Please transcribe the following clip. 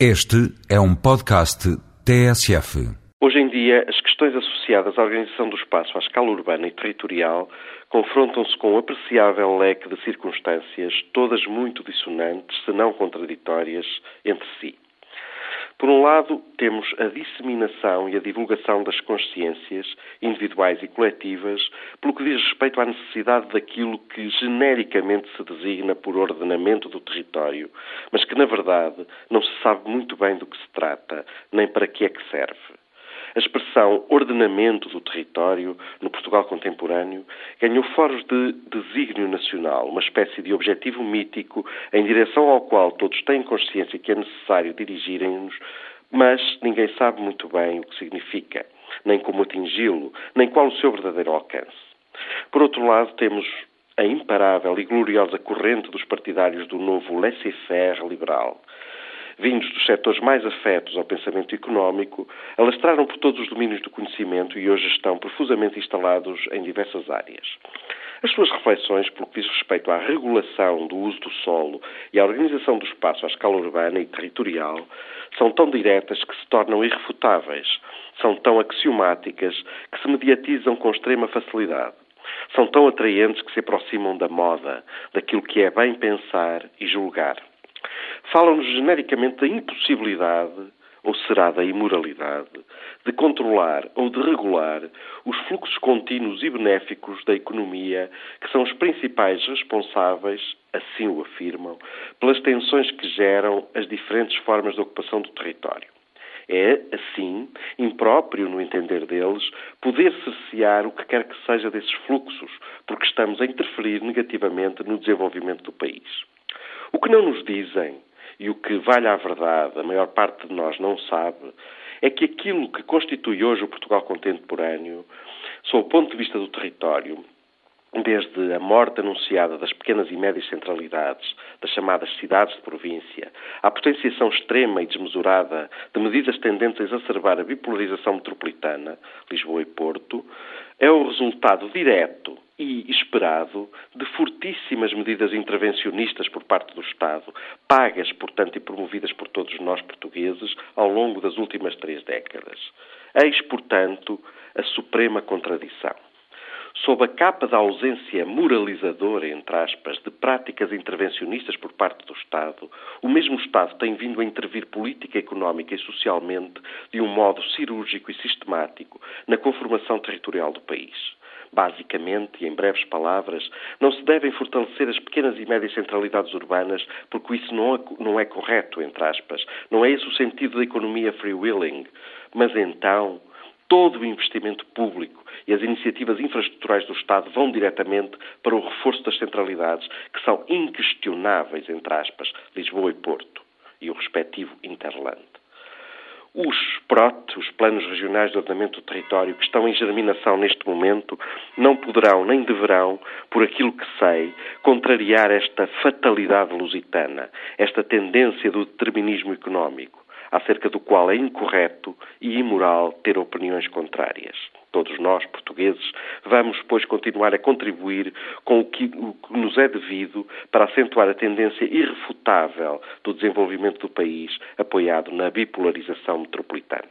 Este é um podcast TSF. Hoje em dia, as questões associadas à organização do espaço à escala urbana e territorial confrontam-se com um apreciável leque de circunstâncias, todas muito dissonantes, se não contraditórias, entre si. Por um lado, temos a disseminação e a divulgação das consciências individuais e coletivas, pelo que diz respeito à necessidade daquilo que genericamente se designa por ordenamento do território, mas que, na verdade, não se sabe muito bem do que se trata, nem para que é que serve. A expressão ordenamento do território, no Portugal contemporâneo, ganhou foros de desígnio nacional, uma espécie de objetivo mítico em direção ao qual todos têm consciência que é necessário dirigirem-nos, mas ninguém sabe muito bem o que significa, nem como atingi-lo, nem qual o seu verdadeiro alcance. Por outro lado, temos a imparável e gloriosa corrente dos partidários do novo laissez-faire liberal, vindos dos setores mais afetos ao pensamento económico, alastraram por todos os domínios do conhecimento e hoje estão profusamente instalados em diversas áreas. As suas reflexões, pelo que diz respeito à regulação do uso do solo e à organização do espaço à escala urbana e territorial, são tão diretas que se tornam irrefutáveis, são tão axiomáticas que se mediatizam com extrema facilidade. São tão atraentes que se aproximam da moda, daquilo que é bem pensar e julgar falam-nos genericamente da impossibilidade, ou será da imoralidade, de controlar ou de regular os fluxos contínuos e benéficos da economia, que são os principais responsáveis, assim o afirmam, pelas tensões que geram as diferentes formas de ocupação do território. É, assim, impróprio, no entender deles, poder cercear o que quer que seja desses fluxos, porque estamos a interferir negativamente no desenvolvimento do país. O que não nos dizem e o que vale à verdade, a maior parte de nós não sabe, é que aquilo que constitui hoje o Portugal contemporâneo, sob o ponto de vista do território, desde a morte anunciada das pequenas e médias centralidades, das chamadas cidades de província, à potenciação extrema e desmesurada de medidas tendentes a exacerbar a bipolarização metropolitana, Lisboa e Porto, é o resultado direto e esperado de fortíssimas medidas intervencionistas por parte do Estado, pagas, portanto, e promovidas por todos nós portugueses ao longo das últimas três décadas. Eis, portanto, a suprema contradição sob a capa da ausência moralizadora, entre aspas, de práticas intervencionistas por parte do Estado, o mesmo Estado tem vindo a intervir política, económica e socialmente de um modo cirúrgico e sistemático na conformação territorial do país. Basicamente, e em breves palavras, não se devem fortalecer as pequenas e médias centralidades urbanas porque isso não é, não é correto, entre aspas. Não é esse o sentido da economia free-willing. Mas então, todo o investimento público e as iniciativas infraestruturais do Estado vão diretamente para o reforço das centralidades, que são inquestionáveis, entre aspas, Lisboa e Porto, e o respectivo Interland. Os PROT, os Planos Regionais de Ordenamento do Território, que estão em germinação neste momento, não poderão nem deverão, por aquilo que sei, contrariar esta fatalidade lusitana, esta tendência do determinismo económico acerca do qual é incorreto e imoral ter opiniões contrárias. Todos nós, portugueses, vamos, pois, continuar a contribuir com o que, o que nos é devido para acentuar a tendência irrefutável do desenvolvimento do país, apoiado na bipolarização metropolitana.